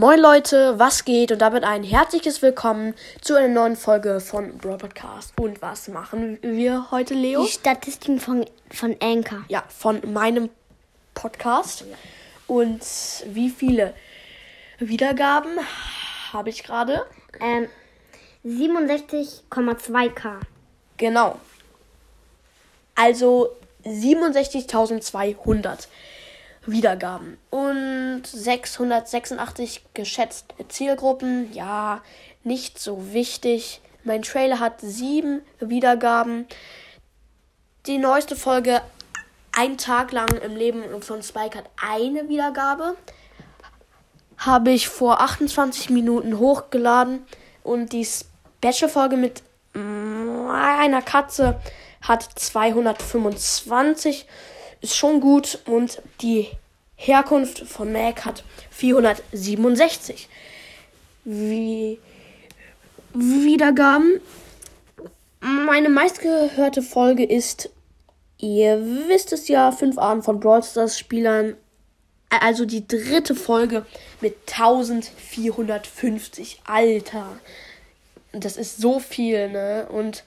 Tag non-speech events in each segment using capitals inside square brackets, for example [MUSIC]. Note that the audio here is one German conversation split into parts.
Moin Leute, was geht? Und damit ein herzliches Willkommen zu einer neuen Folge von Brawl Podcast. Und was machen wir heute, Leo? Die Statistiken von, von Anchor. Ja, von meinem Podcast. Und wie viele Wiedergaben habe ich gerade? Ähm, 67,2k. Genau. Also 67.200 Wiedergaben und 686 geschätzte Zielgruppen. Ja, nicht so wichtig. Mein Trailer hat sieben Wiedergaben. Die neueste Folge, ein Tag lang im Leben von Spike, hat eine Wiedergabe. Habe ich vor 28 Minuten hochgeladen. Und die Special-Folge mit einer Katze hat 225 ist schon gut und die Herkunft von Mac hat 467 Wie Wiedergaben. Meine meistgehörte Folge ist, ihr wisst es ja, fünf Arten von Brawl Stars Spielern. Also die dritte Folge mit 1450. Alter. Das ist so viel, ne? Und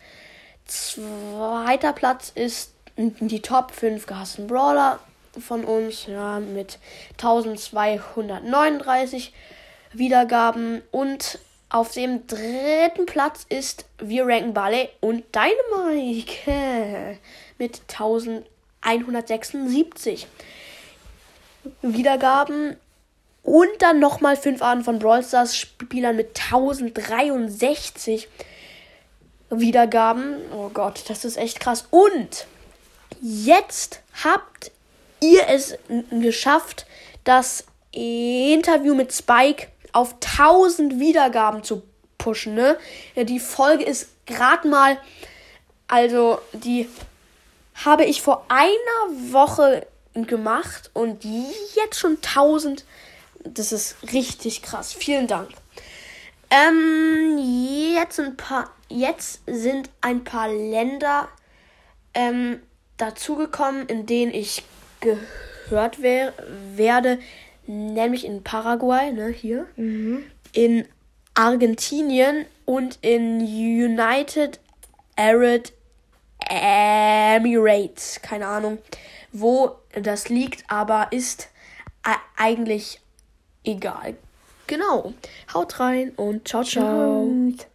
zweiter Platz ist die Top 5 gehassten Brawler von uns, ja, mit 1239 Wiedergaben. Und auf dem dritten Platz ist Wir ranken Ballet und Dynamike [LAUGHS] mit 1176 Wiedergaben. Und dann nochmal fünf Arten von Brawl Stars Spielern mit 1063 Wiedergaben. Oh Gott, das ist echt krass. Und jetzt habt ihr es geschafft, das Interview mit Spike auf 1000 Wiedergaben zu pushen. Ne? Ja, die Folge ist gerade mal, also die habe ich vor einer Woche gemacht und jetzt schon 1000. Das ist richtig krass. Vielen Dank. Ähm, jetzt ein paar, jetzt sind ein paar Länder ähm, dazugekommen, in denen ich gehört wer werde, nämlich in Paraguay, ne, hier, mhm. in Argentinien und in United Arab Emirates, keine Ahnung, wo das liegt, aber ist eigentlich egal. Genau. Haut rein und ciao, ciao. ciao.